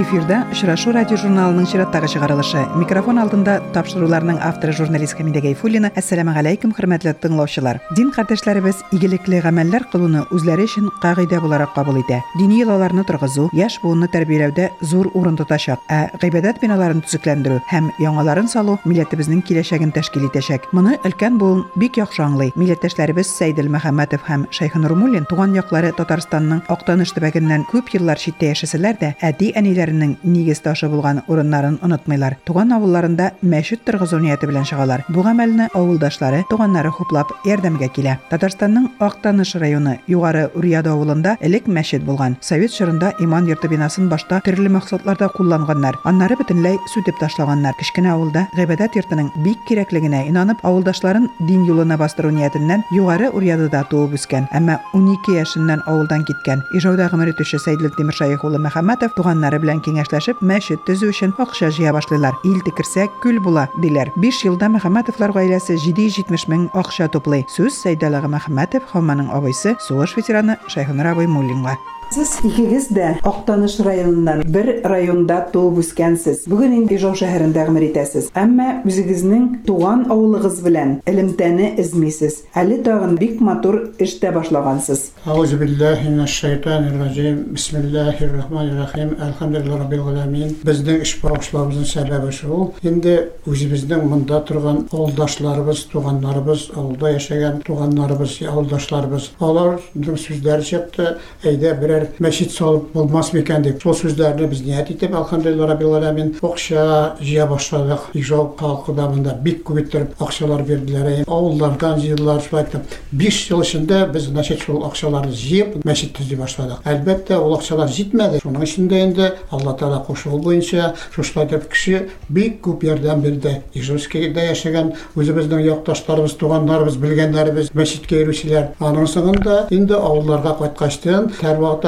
Эфирда Шырашу радио журналының чираттагы чыгарылышы. Микрофон алдында тапшыруларның авторы журналист Хамида Гайфуллина. Ассаламу алейкум, хөрмәтле тыңлаучылар. Дин кардәшләребез игелекле гамәлләр кылуны үзләре өчен кагыйдә буларак кабул итә. Дини йолаларны торгызу, яшь буынны тәрбияләүдә зур урын тотачак. Ә гыйбадәт биналарын төзекләндерү һәм яңаларын салу милләтебезнең киләчәген тәшкил итәчәк. Моны өлкән буын бик яхшы аңлый. Милләттәшләребез Сәйдел Мәхәммәтов һәм Шәйх Нурмуллин туган яклары Татарстанның Актаныш төбәгеннән күп еллар читтә яшәсәләр дә, әти әниләренең нигез ташы булган урыннарын онытмыйлар. Туган авылларында мәчет торгызу нияте белән чыгалар. Бу гамәлне авылдашлары, туганнары хуплап ярдәмгә килә. Татарстанның Актаныш районы Югары Урьяда авылында элек мәчет булган. Совет чорында иман йорты бинасын башта төрле максатларда кулланганнар. Аннары бөтенләй сүтеп ташлаганнар. Кечкенә авылда гыйбадәт йортының бик кирәклегенә инанып, авылдашларын дин юлына бастыру ниятеннән Югары Урьядада туып үскән. Әмма 12 яшеннән авылдан киткән. Ижауда гомер итүче Сәйдел Тимершаев улы Мәхәммәтов туганнары белән киңәшләшеп мәчет төзү өчен акча җыя башлыйлар. Ил текерсә күл була диләр. 5 елда Мәхәммәтовлар гаиләсе 770 мең акча туплый. Сүз Сәйдәл ага Мәхәммәтов Хамманың абыйсы, сугыш ветераны Шәйхүнәр абый Муллинга. Сіз икегез дә Актаныш районыннан бер районда туып үскәнсез. Бүген инде Ижау шәһәрендә гомер итәсез. Әмма үзегезнең туган авылыгыз белән элемтәне измисез. Әле тагын бик матур эш тә башлагансыз. Аузу биллахи минаш шайтанир раҗим. Бисмиллаһир рахманир рахим. Әлхәмдүлиллаһи раббил аламин. Безнең эш башлабызның сәбәбе шул. Инде үзебезнең монда торган авылдашларыбыз, туганнарыбыз, авылда яшәгән туганнарыбыз, авылдашларыбыз. Алар сүзләре чыкты. Әйдә бер салып болмас микән деп сол сүздерді біз ижау халкы да мында бик күп иттереп акчалар бирделәр авыллардан җыйдылар шулай итеп биш ел эчендә без значит шул акчаларны җыеп мәчет төзи башладык әлбәттә ул акчалар җитмәде шуның эчендә инде алла тағала кушуы буенча шушылай итеп кеше бик күп ярдәм бирде ижевскийдә яшәгән үзебезнең якташларыбыз туганнарыбыз белгәннәребез мәчеткә йөрүчеләр аның соңында инде авылларга кайткачтан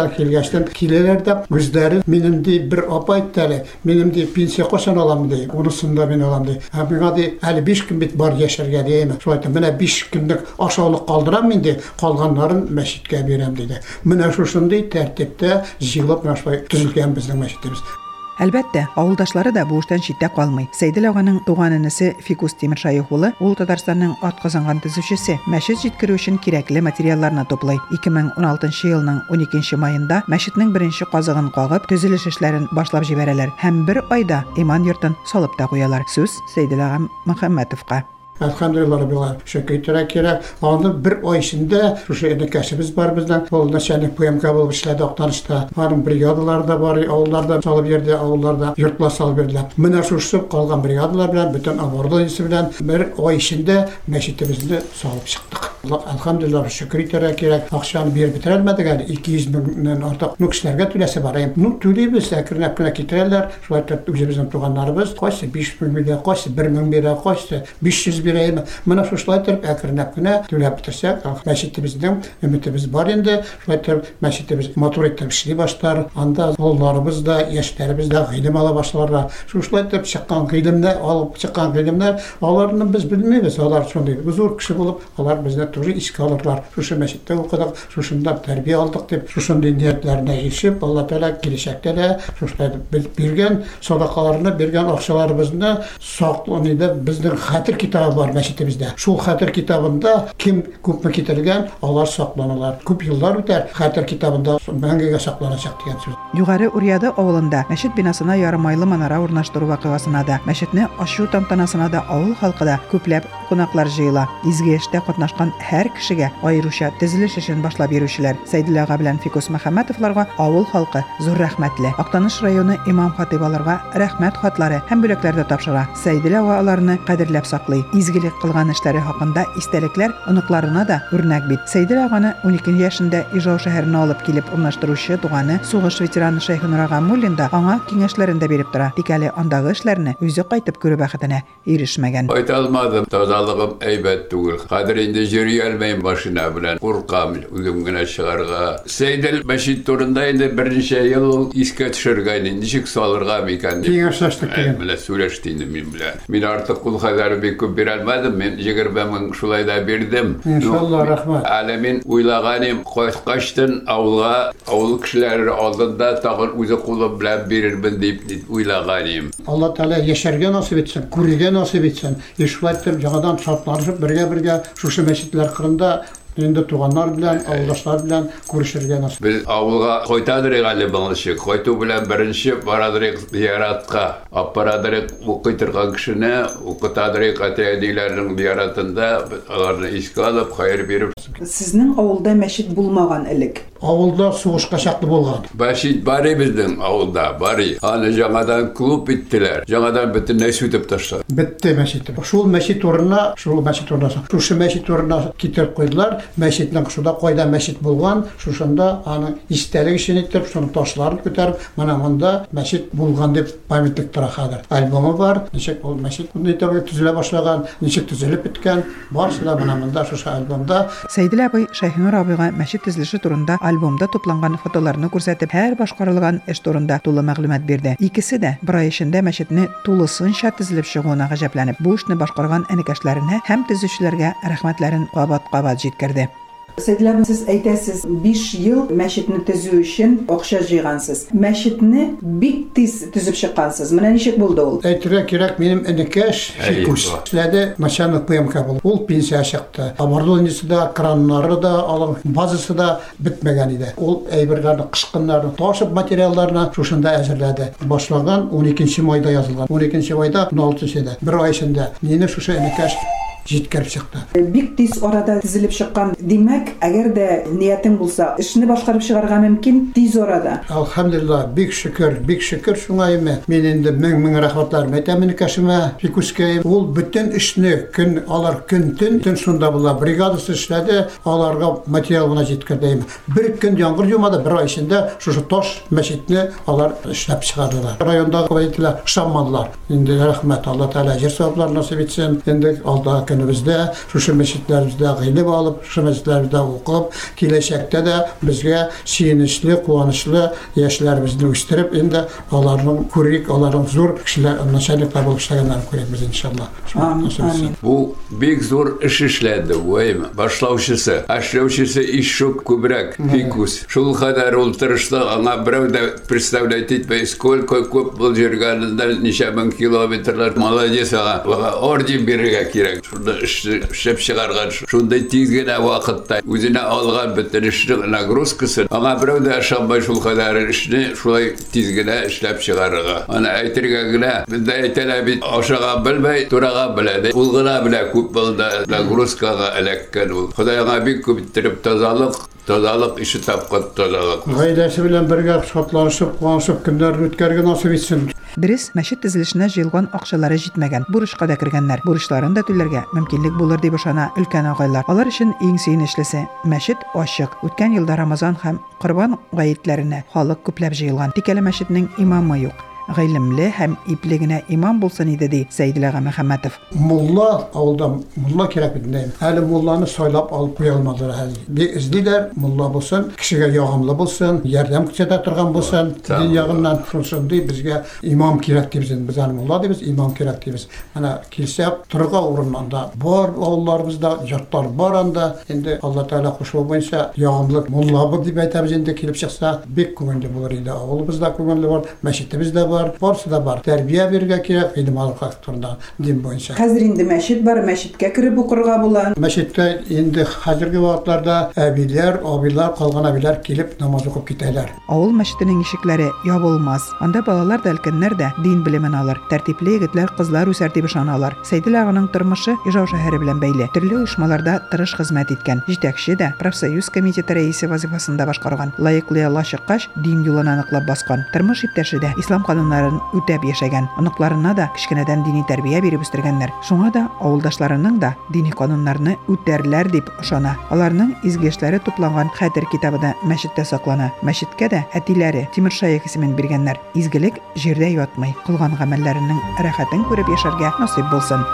Amerikadan kelgəçdən kilələrdə özləri mənim deyə bir apa etdəli, mənim deyə pensiya qoşan alam deyə, onusunda mən alam deyə. Hə mənə deyə 55 gün bit var yaşarğa deyim. Şoyda mənə 5 günlük aşağılıq qaldıram mən deyə, qalğanların məscidə verəm dedi. Mənə şuşunda tərtibdə yığılıb məşvay düzülgən bizim məscidimiz. Әлбәттә, авылдашлары да бу эштән читтә калмый. Сәйдел аганың туган энесе Фикус Тимершаев улы, ул Татарстанның атказанган төзүчесе. Мәчет җиткерү өчен кирәкле материалларны туплый. 2016 елның 12 маенда мәчетнең беренче казыгын кагып, төзелеш эшләрен башлап җибәрәләр һәм бер айда иман йортын салып та куялар. Сүз Сәйдел ага Мөхәммәтовка. Elhamdülillah Rabbillah şükür etdirək ki, onun bir oy içində şu yerdə kəşimiz var bizdən. Olunda şənlik poem qəbul işlədi, oqtanışda. Onun brigadalar da var, avullarda salıb yerdə, avullarda yurtlar salıb verdilər. Mənə şuşub qalğan brigadalar bilan, bütün avurdalısı bilan bir oy içində məşidimizdə salıb çıxdıq. Allah elhamdülillah şükür etdirək ki, axşam bir bitirəlmədik. Yani 200 bindən artıq bu kişilərə tüləsi var. Yəni bunu tüləyib səkirinə yəni getirərlər. Şuayda üzümüzdən tuğanlarımız qoysa 5 milyon, qoysa 1 milyon, qoysa 500 milyon ürəyimə. Mənə şuşlay tərəf əkrənəb günə düləb bitirsə, məscidimizdə ümidimiz var indi. Şuşlay tərəf məscidimiz motor etdim işini başlar. Anda oğullarımız da, yaşlarımız da ilim ala başlarlar. Şuşlay tərəf çıxan ilimdə alıb çıxan ilimlər, onlarını biz bilmirik. Onlar çünki huzur kişi olub, onlar bizdə turi iş qalırlar. Şuşu məsciddə oxuduq, şuşunda tərbiyə aldıq deyib, şuşun dinləyətlərinə erişib, Allah təala gəlişəkdə də şuşlaydı biz bilgən sadaqalarını, bilgən oxşalarımızı saqlanıda bizdə xətir kitabı kitabı var məscidimizdə. Şu xətir kitabında kim küpmə getirilən, onlar saxlanırlar. Küp yıllar ötər xətir kitabında məngəyə saxlanacaq deyən söz. Yuxarı Uriyada oğlunda məscid binasına yarımaylı manara urnaşdırı vaqiyasına da, məscidni aşu tantanasına da avul xalqı da küpləb qonaqlar jıyıla. İzgi işdə qatnaşqan hər kişiyə ayrışa diziliş işini başlab yürüşlər. Seydilağa bilən Fikus Məhəmmətovlarga avul xalqı zor rəhmətli. Aqtanuş rayonu İmam Xatibalarga rəhmət xatları həm böləklərdə tapşıra. Seydilağa alarını qədirləb saxlayır. Изгелек кылган эшләре хакында истәлекләр оныкларына да үрнәк бит. Сәйдел аганы 12 яшендә Ижау шәһәренә алып килеп урнаштыручы туганы сугыш ветераны Шәйхүнур Агамуллин да аңа киңәшләрен дә биреп тора. Тик әле андагы эшләрне үзе кайтып күрү бәхетенә ирешмәгән. Айта алмадым, тазалыгым әйбәт түгел. Хәзер инде җир yürüyelmeyin başına bilen. Korkam uzun güne çıkarga. Seydel Beşit turunda indi birinci yıl iske düşürgayni. Nişik salırga mikan. Kеңешleştik Ben деген. bile söyleştiydim min bile. Min artık kul kadar bir küp almadım. Men jigir ben şulay da verdim. İnşallah, rahmat. Alemin uylaganim kaçtın avulga avul kişiler aldığında tağın üzü kulu bilen verirmin deyip uylaganim. Allah Teala yaşarga nasip etsin, kuriga nasip etsin. Eşulay ettim, жаңадан шартлашып, бірге-бірге шушы мәчетләр кырында енді туганнар белән, авылдашлар белән күрешергә насip. Biz avulga koytadırık ali bağlışı. Koytu bilen birinci baradırık ziyaratka. Aparadırık okuytırgan kişine okutadırık ateydilerin ziyaratında onlarını işgal alıp hayır verip Сезнең авылда мәчет булмаган элек. Авылда сугышка чаклы булган. Başit bari bizden avulda bari. Hani жаңадан klub bittiler. Жаңадан ne sütüp taşlar. Битте мәчет. Шул мәчет урынына, шул мәчет урынына, шушы мәчет урынына китереп койдылар. Мәчетнең шуда кайда мәчет булган, шушында аны истәлек өчен итеп, шуны ташларын күтәреп, менә монда мәчет булган дип памятлык тора хәзер. Альбомы бар, ничек ул мәчет бундай итеп төзелә башлаган, ничек төзелеп биткән, барысы да менә монда шушы альбомда Сәйдил абый Шәйхинур абыйга мәчет төзелеше турында альбомда тупланган фотоларны күрсәтеп, һәр башкарылган эш турында тулы мәгълүмат бирде. Икесе дә бер ай эчендә мәчетне тулысынча төзелеп чыгуына гаҗәпләнеп, бу эшне башкарган энекәшләренә һәм төзүчеләргә рәхмәтләрен кабат-кабат җиткерде. Сәйдил абый, сез әйтәсез, 5 ел мәчетне төзү өчен акча җыйгансыз. Мәчетне бик тиз төзеп чыккансыз. Менә ничек булды ул? Әйтергә кирәк, минем энекәш Әй, Фикус. ба. Эшләде начальник ПМК булып. Ул пенсия чыкты. Оборудованиесе да, краннары да, алың базасы да бетмәгән иде. Ул әйберләрне, кышкыннарны ташып материалларны шушында әзерләде. Башлаган 12 майда язылган. 12 майда 16-сында. Бер ай эчендә. Мине шушы энекәш җиткереп чыкты. Бик тиз арада төзелеп чыккан. Димәк, әгәр дә ниятең булса, эшне башкарып чыгарга мөмкин тиз арада. Алхамдулилlah, бик шөкер, бик шөкер шуңа име. Мин инде мең-мең рәхмәтләр әйтәм энекәшемә, Фикускә. Ул бөтен эшне көн алар көн төн төн шунда була. Бригадасы эшләде, аларга материал гына җиткерде. Бер көн яңгыр жумады, бер ай эчендә шушы таш мәчетне алар эшләп чыгардылар. Райондагы вәкилләр шаммадылар. Инде рәхмәт, Алла Тәала җир саваплар насип итсен. Инде алда көнебездә шушы мәчетләребездә гыйлем алып, шушы мәчетләребездә укып, киләчәктә дә безгә сөенечле, куанычлы яшьләребезне үстереп, инде аларның күрик, аларның зур кешеләр, начальниклар булып эшләгәннәрен күрәбез иншалла. Амин. Bu big zor iş işledi vayım. Başlavşısı, aşlavşısı iş çok kübrek. Fikus. Şul kadar ultırışlı ama bir de представлять etmeyi сколько köp bul jirganında nişe bin kilometreler молодец ağa. Valla ordi birine kirek. Şurada işi şep çıkargan. Şunda tizgine vakitte üzerine algan bütün işin nagruskası. Ama bir de aşamba şul kadar işini şulay tizgine işlep çıkarga. Ana aytırga gine. Bir de aytela bir aşağı bilmey, durağa biledi. Ulgına bile küp buldu. Nagruskaga elekken ul. Xudayga bir küp bitirip tozalık, tozalık işi tapqat tozalık. Гаиләсе белән бергә шатланышып, куанышып көннәрне үткәргән насип итсен. Дөрес, мәчет төзелешенә җыелган акчалары җитмәгән. Бурычка да кергәннәр. Бурычларын да түләргә мөмкинлек булыр дип ышана өлкән агайлар. Алар өчен иң сөенечлесе мәчет ачык. Үткән елда Рамазан һәм Корбан гаетләренә халык күпләп җыелган. Тик әле мәчетнең имамы юк. Гыйлемле һәм ипле генә имам булсын иде ди ага Мөхәммәтов. Мулла авылда мулла кирәк инде. Әле мулланы сайлап алып куя алмадылар әле. Бик эзлиләр, мулла булсын, кешегә ягымлы булсын, ярдәм күрсәтә торган булсын. Дин ягыннан шундай безгә имам кирәк дибез инде. Без аны мулла дибез, имам кирәк дибез. Менә килсә торырга урыннанда бар авылларыбызда йортлар бар анда. Инде Алла Тәала кушуы буенча ягымлы мулла бу дип әйтәбез инде килеп чыкса, бик күңелле булыр иде. Авылыбызда күңелле бар, мәчетебез дә бар, барысы да бар. Тәрбия бирергә кирәк, гыйлем алырга турында дин буенча. Хәзер инде мәчет бар, мәчеткә кереп укырга була. Мәчеттә инде хәзерге вакытларда әбиләр, абилар, калган әбиләр килеп намаз укып китәләр. Авыл мәчетенең ишекләре ябылмас. Анда балалар да өлкәннәр дә дин белемен алыр. Тәртипле егетләр, кызлар үсәр дип ышаналар. Сәйдил аганың тормышы Ижау шәһәре белән бәйле. Төрле оешмаларда тырыш хезмәт иткән. Җитәкче дә профсоюз комитеты рәисе вазифасында башкарган. Лаеклы чыккач, дин юлын аныклап баскан. Тормыш иптәше дә ислам кануннарын үтәп яшәгән. Аныкларына да кичкенәдән дини тәрбия биреп үстергәннәр. Шуңа да авылдашларының да дини кануннарны үтәрләр дип ышана. Аларның изге эшләре тупланган хәтер китабы да мәчеттә саклана. Мәчеткә дә әтиләре Тимер Шаек исемен биргәннәр. Изгелек җирдә ятмый. Кылган гамәлләренең рәхәтен күреп яшәргә насыйп булсын.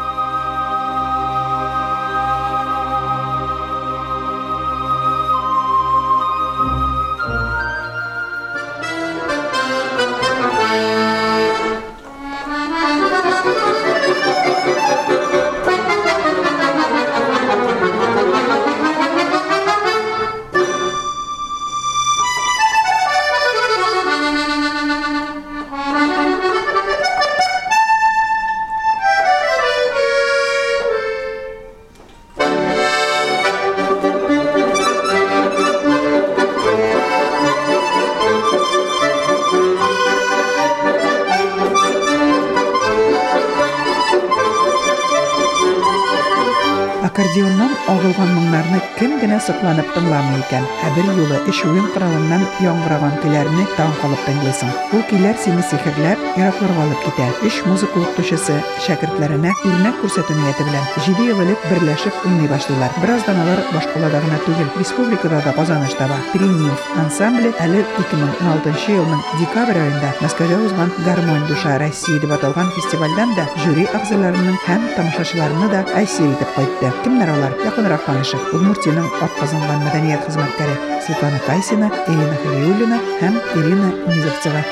Аккордеоннан агылган моңнарны кем генә сокланып тыңламый икән. Ә бер юлы эш уен коралыннан яңгыраган көйләрне таң калып тыңлыйсың. Ул көйләр сине сихерләп, еракларга алып китә. Эш музыка укытучысы шәкертләренә үрнәк күрсәтү нияте белән 7 ел элек берләшеп уйный башлыйлар. Бераздан алар башкалада гына түгел, республикада да казаныш таба. Триумф ансамбле әле 2016 елның декабрь айында Мәскәүдә узган Гармонь душа Россия дип аталган фестивальдән да жюри әгъзаларының һәм тамашачыларны да әсир итеп кайтты. Кемнәр алар? Якынрак танышык. Удмуртиянең атказанган мәдәният хезмәткәре Светлана Кайсина, Ирина Халиуллина һәм Ирина Низовцева.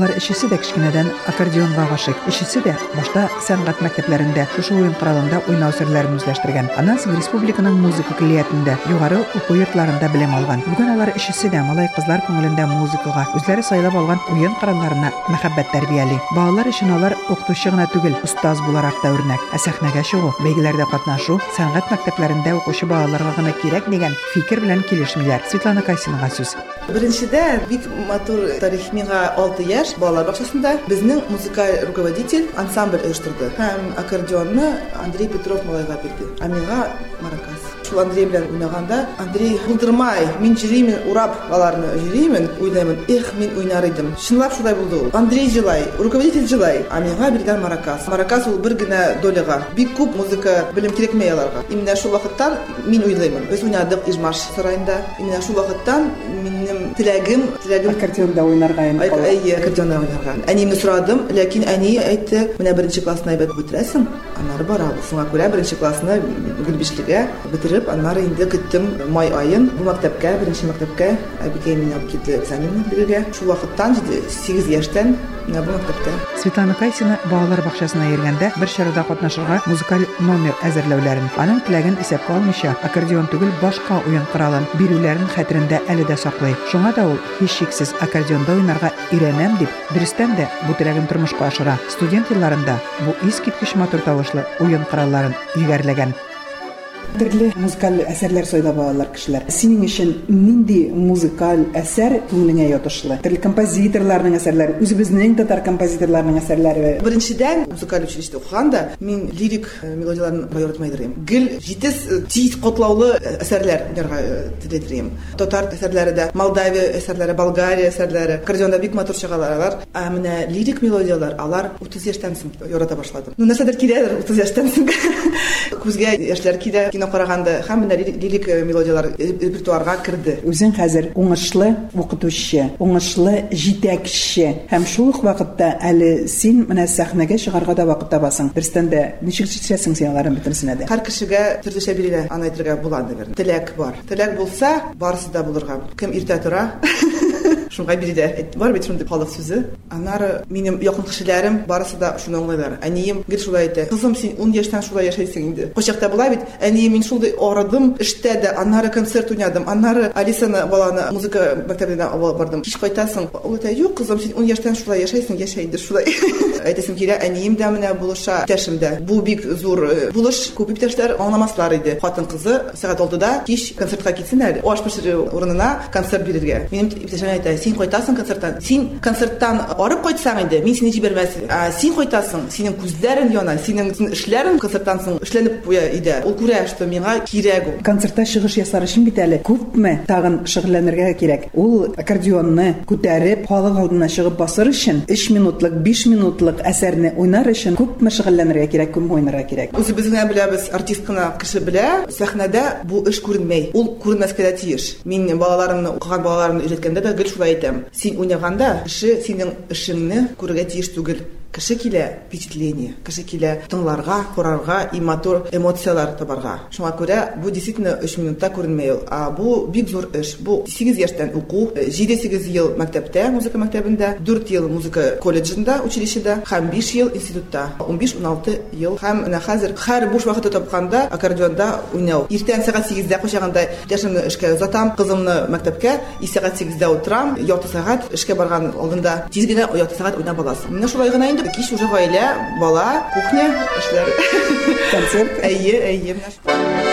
Алар өчесе дә кичкенәдән аккордеонга гашык. Өчесе дә башта сәнгать мәктәпләрендә шушы уен коралында уйнау серләрен үзләштергән. Аннан соң республиканың музыка көллиятендә, югары уку йортларында белем алган. Бүген алар өчесе дә малай кызлар күңелендә музыкага, үзләре сайлап алган уен коралларына мәхәббәт тәрбияли. Балалар өчен алар укытучы гына түгел, остаз буларак та үрнәк. Ә сәхнәгә чыгу, бәйгеләрдә катнашу сәнгать мәктәпләрендә укучы балаларга гына кирәк дигән фикер белән килешмиләр. Светлана Кайсинага сүз. Беренчедә бик матур тарих миңа 6 яшь балалар бакчасында безнең музыкаль руководитель ансамбль оештырды. Һәм аккордеонны Андрей Петров малайга бирде. Ә миңа маракас. Шул Андрей белән уйнаганда, Андрей булдырмай, мин җыримин, урап баларны җыримин, уйнаймын. Эх, мин уйнар идем. Чынлап шулай булды ул. Андрей җылай, руководитель җылай, ә миңа биргән маракас. Маракас ул бер генә доляга. Бик күп музыка белем кирәкмәй аларга. Именно шул вакыттан мин уйлыймын. Без уйнадык Ижмаш сарайында. Именно шул вакыттан минем теләгем, теләгем Аккордеонда уйнарга Ай- Әйе, аккордеонда уйнарга. Әниемне сорадым, ләкин әни әйтте, менә беренче классны әйбәт бетерәсең, аннары барабыз. Шуңа күрә беренче классны Гөлбишлегә бетереп, аннары инде көттем май айын бу мәктәпкә, беренче мәктәпкә Әбикәй мине алып китте экзамен бирергә. Шул вакыттан 8 яшьтән менә бу мәктәптә. Светлана Кайсина балалар бакчасына йөргәндә бер чарада катнашырга музыкаль номер әзерләүләрен, аның теләген исәпкә алмыйча, аккордеон түгел башка уен коралын бирүләрен хәтерендә әле дә саклый. Шуңа да ул һич шиксез аккордеонда уйнарга өйрәнәм дип, дөрестән дә бу теләген тормышка ашыра. Студент елларында бу искиткеч матур тавышлы уен коралларын игәрләгән. Төрле музыкаль әсәрләр сайлап алалар кешеләр. Синең өчен нинди музыкаль әсәр күңелеңә ятышлы? Төрле композиторларның әсәрләре, үзебезнең татар композиторларының әсәрләре Беренчедән музыкаль училище укыганда мин лирик мелодияларын баярытмай дирем. Гел җитез тиз катлаулы э, әсәрләр уйнарга э, теләдерим. Татар әсәрләре дә, Молдавия әсәрләре, Болгария әсәрләре, аккордеонда бик матур чыгалар. Ә менә лирик мелодиялар, алар 30 яшьтән соң ярата башладым. Ну нәрсәдер киләдер 30 яшьтән соң. Күзгә яшьләр килә, кино караганда һәм менә лирик, э, мелодиялар репертуарга керде. Үзең хәзер уңышлы укытучы, уңышлы җитәкче һәм шул ук вакытта әле син менә сәхнәгә чыгарга да вакыт табасың. Дөрестән дә ничек җитәсең син аларның бөтенсенә дә? Һәр кешегә төрлечә бирелә, аны әйтергә була наверное. Теләк бар. Теләк булса, барысы да булырга. Кем иртә тора? Шуңа бирелә. Әйт, Бар бит шундый халык сүзе. Аннары минем якын кешеләрем барысы да шуны аңлайлар. Әнием гел шулай әйтә. Кызым, син 10 яшьтән шулай яшәйсең инде. Качакта була бит. Әнием мин шулай арадым, эштә дә, аннары концерт уйнадым. Аннары Алисаны баланы музыка мәктәбенә алып бардым. Кич кайтасың. Ул әйтә, юк, кызым, син 10 яшьтән шулай яшәйсең, яшә инде шулай. Әйтәсем килә, әнием дә менә булыша, иптәшем дә. Бу бик зур э, булыш. Күп иптәшләр аңламаслар иде. Хатын кызы сәгать 6-да кич концертка китсен әле. Аш пешерү урынына концерт бирергә. Минем иптәшем әйтә, син кайтасың концерттан. Син концерттан арып кайтсаң инде, мин сине җибәрмәс. Ә син кайтасың, синең күзләрең яна, синең син эшләрең концерттан соң эшләнеп куя иде. Ул күрә, что миңа кирәк ул. Концертта чыгыш ясар өчен бит әле күпме тагын шөгыльләнергә кирәк. Ул аккордеонны күтәреп, халык алдына чыгып басыр өчен 3 минутлык, 5 минутлык әсәрне уйнар өчен күпме шөгыльләнергә кирәк, күпме уйнарга кирәк. Үзебез генә беләбез, артист кына кеше белә, сәхнәдә бу эш күренмәй. Ул күренмәскә дә тиеш. Мин балаларымны, укыган балаларымны өйрәткәндә дә гел шулай әйтәм. Син уйнаганда кеше синең эшеңне күрергә тиеш түгел. Кеше килә впечатление, кеше килә тыңларга, карарга, и матур эмоциялар табарга. Шуңа күрә бу действительно 3 минутта күренмәй ул. А бу бик зур эш. Бу 8 яшьтән уку, 7-8 ел мәктәптә, музыка мәктәбендә, 4 ел музыка колледжында, училищеда һәм 5 ел институтта. 15-16 ел һәм менә хәзер һәр буш тапканда аккордеонда уйнау. Иртән сәгать 8-дә кучаганда иптәшемне эшкә озатам, кызымны мәктәпкә, и сәгать 8-дә утырам, ярты сәгать эшкә барган алдында тиз генә ярты сәгать уйнап аласың. Менә шулай гына кич уже гаилә, бала, кухня эшләре. Концерт Әйе, әйе.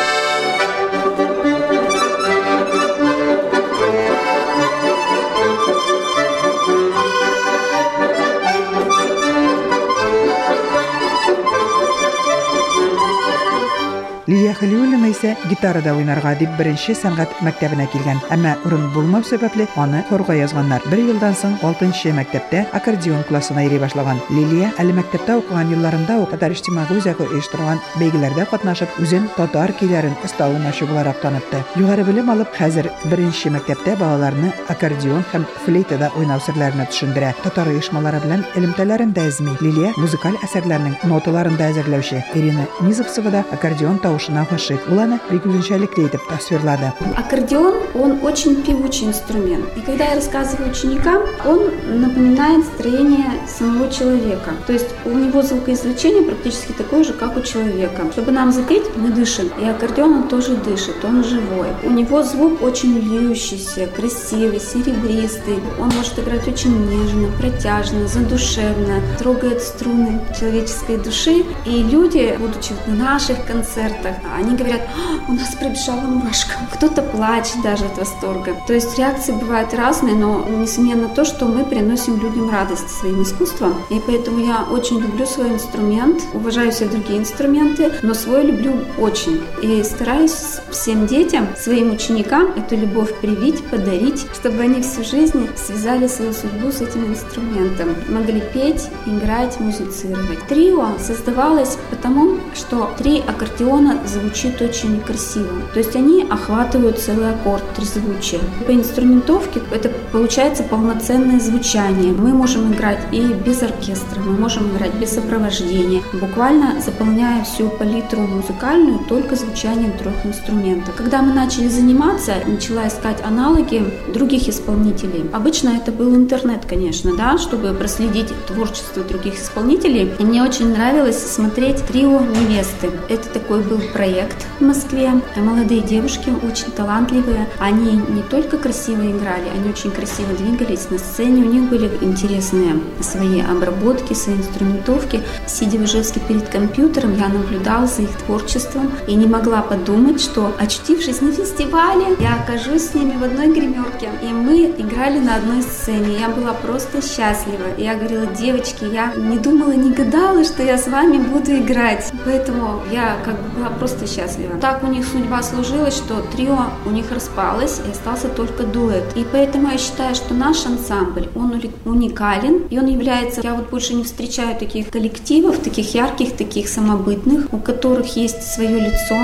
Халиуллина исә гитарада уйнарга дип беренче сәнгать мәктәбенә килгән, әмма урын булмау сәбәпле аны хорга язганнар. Бер елдан соң 6нчы мәктәптә аккордеон классына йөри башлаган. Лилия әле мәктәптә укыган елларында ук Татар иҗтимагый үзәге оештырган бәйгеләрдә катнашып, үзен татар көйләрен оста уйнаучы буларак танытты. Югары белем алып, хәзер беренче мәктәптә балаларны аккордеон һәм флейтада уйнау серләренә төшендерә. Татар оешмалары белән элемтәләрендә эзми. Лилия музыкаль әсәрләрнең ноталарын да әзерләүче. Ирина Низовцева да аккордеон тавышына гашыйк. Ул аны бик үзенчәлекле итеп тасвирлады. Аккордеон, он очень певучий инструмент. И когда я рассказываю ученикам, он напоминает строение самого человека. То есть у него звукоизвлечение практически такое же, как у человека. Чтобы нам запеть, мы дышим. И аккордеон он тоже дышит, он живой. У него звук очень льющийся, красивый, серебристый. Он может играть очень нежно, протяжно, задушевно, трогает струны человеческой души. И люди, будучи на наших концертах, они говорят, «А, у нас пробежала мурашка. Кто-то плачет даже от восторга. То есть реакции бывают разные, но несомненно то, что мы приносим людям радость своим искусством. И поэтому я очень люблю свой инструмент, уважаю все другие инструменты, но свой люблю очень. И стараюсь всем детям, своим ученикам эту любовь привить, подарить, чтобы они всю жизнь связали свою судьбу с этим инструментом. Могли петь, играть, музицировать. Трио создавалось потому, что три аккордеона звучит очень красиво. То есть они охватывают целый аккорд, трезвучие. По инструментовке это получается полноценное звучание. Мы можем играть и без оркестра, мы можем играть без сопровождения, буквально заполняя всю палитру музыкальную только звучанием трех инструментов. Когда мы начали заниматься, начала искать аналоги других исполнителей. Обычно это был интернет, конечно, да, чтобы проследить творчество других исполнителей. И мне очень нравилось смотреть трио «Невесты». Это такой был проект в Москве. Молодые девушки, очень талантливые. Они не только красиво играли, они очень красиво двигались на сцене. У них были интересные свои обработки, свои инструментовки. Сидя в Ижевске перед компьютером, я наблюдала за их творчеством и не могла подумать, что, очутившись на фестивале, я окажусь с ними в одной гримерке. И мы играли на одной сцене. Я была просто счастлива. Я говорила, девочки, я не думала, не гадала, что я с вами буду играть. Поэтому я как бы была просто счастлива. Так у них судьба сложилась, что трио у них распалось и остался только дуэт. И поэтому я считаю, что наш ансамбль, он уникален, и он является, я вот больше не встречаю таких коллективов, таких ярких, таких самобытных, у которых есть свое лицо.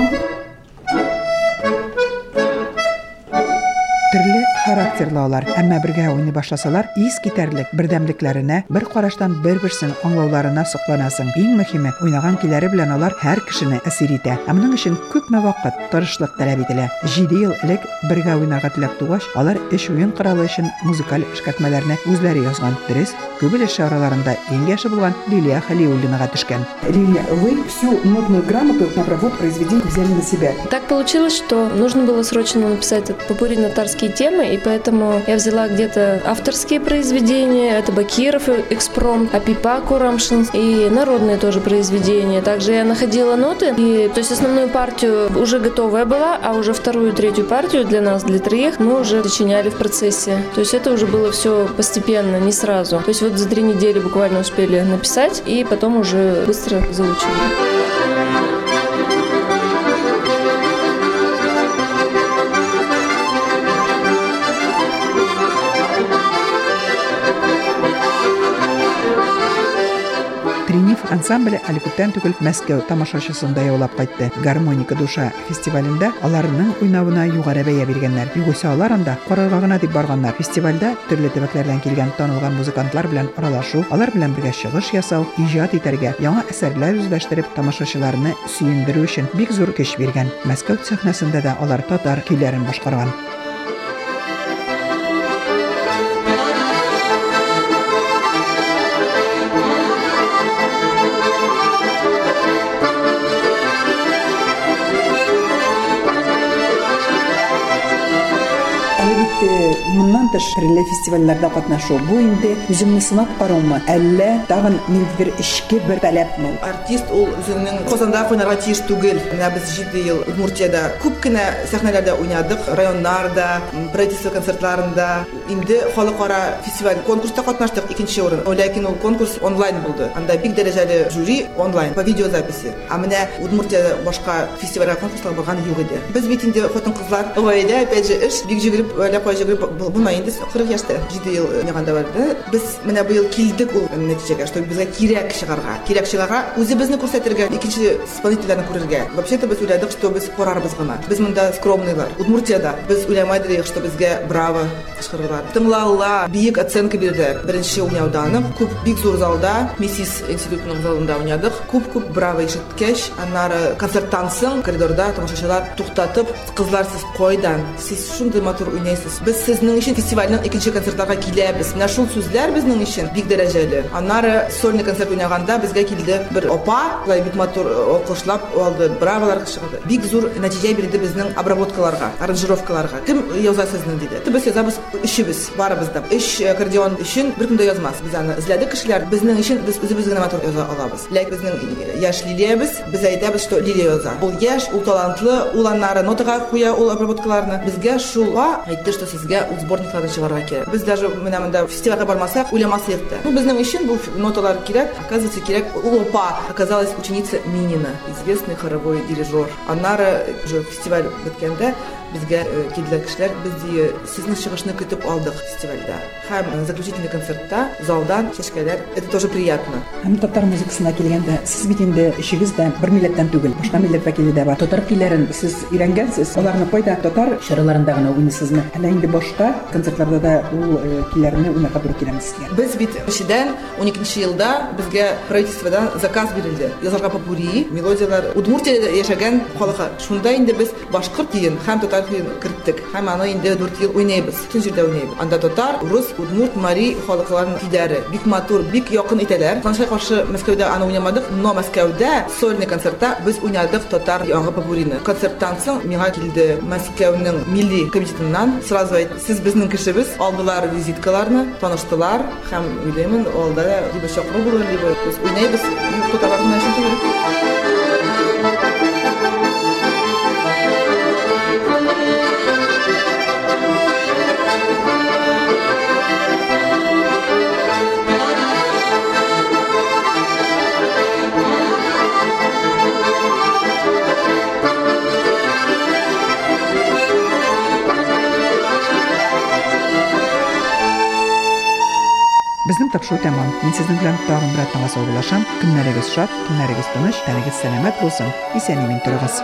Характерлы алар, әмма бергә уйный башласалар, ис китәрлек бердәмлекләренә, бер караштан бер-берсен аңлауларына сокланасың. Иң мөһиме, уйнаган киләре белән алар һәр кешене әсир итә. Ә моның өчен күпме вакыт, тырышлык таләп ителә. 7 ел элек бергә уйнарга теләк тугач, алар эш уен коралы өчен музыкаль эшкәртмәләрне үзләре язган. Дөрес, күбел эш араларында иң яше булган Лилия Халиуллинага төшкән. Лилия, вы всю нотную грамоту на обработку произведений взяли на себя. Так получилось, что нужно было срочно написать попури татарские темы, и поэтому я взяла где-то авторские произведения, это Бакиров, Экспром, Апипа Курамшин и народные тоже произведения. Также я находила ноты, и то есть основную партию уже готовая была, а уже вторую третью партию для нас, для троих, мы уже сочиняли в процессе. То есть это уже было все постепенно, не сразу. То есть вот за три недели буквально успели написать, и потом уже быстро заучили. ансамбле әле күптән түгел Мәскәү тамашачысында яулап кайтты. Гармоника душа фестивалендә аларның уйнавына югары бәя биргәннәр. Югыйсә алар анда карарга гына дип барганнар. Фестивальдә төрле төбәкләрдән килгән танылган музыкантлар белән аралашу, алар белән бергә чыгыш ясау, иҗат итәргә, яңа әсәрләр үзләштереп тамашачыларны сөендерү өчен бик зур көч биргән. Мәскәү сәхнәсендә дә алар татар көйләрен башкарган. Моннан тыш төрле фестивальләрдә катнашу бу инде үзеңне сынап караумы, әллә тагын ниндидер эчке бер таләпме? артист ул үзенең казанда уйнарга тиеш түгел. Менә без җиде ел удмуртиядә күп кенә сәхнәләрдә уйнадык. Районнарда правительство концертларында. Инде халыкара фестиваль конкурста катнаштык икенче урын. Ләкин ул конкурс онлайн булды. Анда бик дәрәҗәле жюри онлайн по видеозаписи. А менә удмуртиядә башка фестивальгә конкурсларга барган юк иде. Без бит инде хатын кызлар гаилә опять же эш бик җигереп әллә кай җигереп бу- булмай инде 40 яшьтә җиде ел уйнаганда бар да без менә быел килдек ул нәтиҗәгә что безгә кирәк чыгарга кирәк чыгарга үзебезне күрсәтергә икенче исполнительләрне күрергә вообще то без уйладык что без карарбыз гына без монда скромныйлар удмуртиядә без уйламайды идек что безгә браво кычкырырлар тыңлаулар биек оценка бирделәр беренче уйнаудан күп бик зур залда миссис институтының залында уйнадык күп күп браво ишеткәч аннары концерттан соң коридорда тамашачылар туктатып кызлар сез кайдан сез шундый матур уйнайсыз без сезнең өчен фестивальнең икенче концертларга киләбез. Менә шул сүзләр безнең өчен бик дәрәҗәле. Аннары сольный концерт уйнаганда безгә килде бер апа шулай бик матур алкышлап алды браволар чыгарды бик зур нәтиҗә бирде безнең обработкаларга аранжировкаларга. Кем яза сезне диде? Без язабыз өчебез барыбыз да. Өч аккордеон өчен беркем дә язмас. Без аны эзләдек кешеләр. Безнең өчен без үзебез генә матур яза алабыз. Ләкин безнең яшь лилиябез без әйтәбез что лилия яза. Ул яшь ул талантлы ул аннары нотага куя ул обработкаларны. Безгә шул а әйтте что сезгә ул сборникларны чыгарга кирәк без даже менә монда фестивальгә бармасак уйламас идек тә ну безнең өчен бу ноталар кирәк оказывается кирәк ул апа оказалась ученица Минина известный хоровой дирижер. Аннары уже фестиваль беткәндә безгә килделәр кешеләр без ди сезнең чыгышны көтеп алдык фестивальдә һәм заключительный концертта залдан чәчкәләр это тоже приятно Һәм татар музыкасына килгәндә, сез бит инде ишегез дә бер милләттән түгел, башка милләт вәкиле дә бар. Татар көйләрен сез өйрәнгәнсез, аларны кайда татар чараларында гына уйныйсызмы? Әллә инде башка концертларда да ул көйләрне уйнарга туры киләме сезгә? Без бит өчедән 12 елда безгә правительстводан заказ бирелде. Язарга попури, мелодиялар Удмуртиядә яшәгән халыкка. Шунда инде без башкорт көен һәм татар көен керттек. Һәм аны инде 4 ел уйнайбыз. Төн җирдә уйнайбыз. Анда татар, рус, удмурт, мари халыкларның көйләре бик матур, бик якын итәләр. Танышка каршы Мәскәүдә аны уйнамадык, но Мәскәүдә сольный концертта без уйнадык татар яңгы попурины. Концерттан соң миңа килде Мәскәүнең милли комитетыннан сразу әйт, сез безнең кешебез, алдылар визиткаларны, таныштылар һәм уйлаймын, алда либо чакыру булыр, либо уйнайбыз. Юк, татарларның өчен түгел. тапшыру тәмам. Мин сезнең белән тагын бер атнага саубуллашам. Көннәрегез шат, көннәрегез тыныч, тәнегез сәламәт булсын. Исән-имин торыгыз.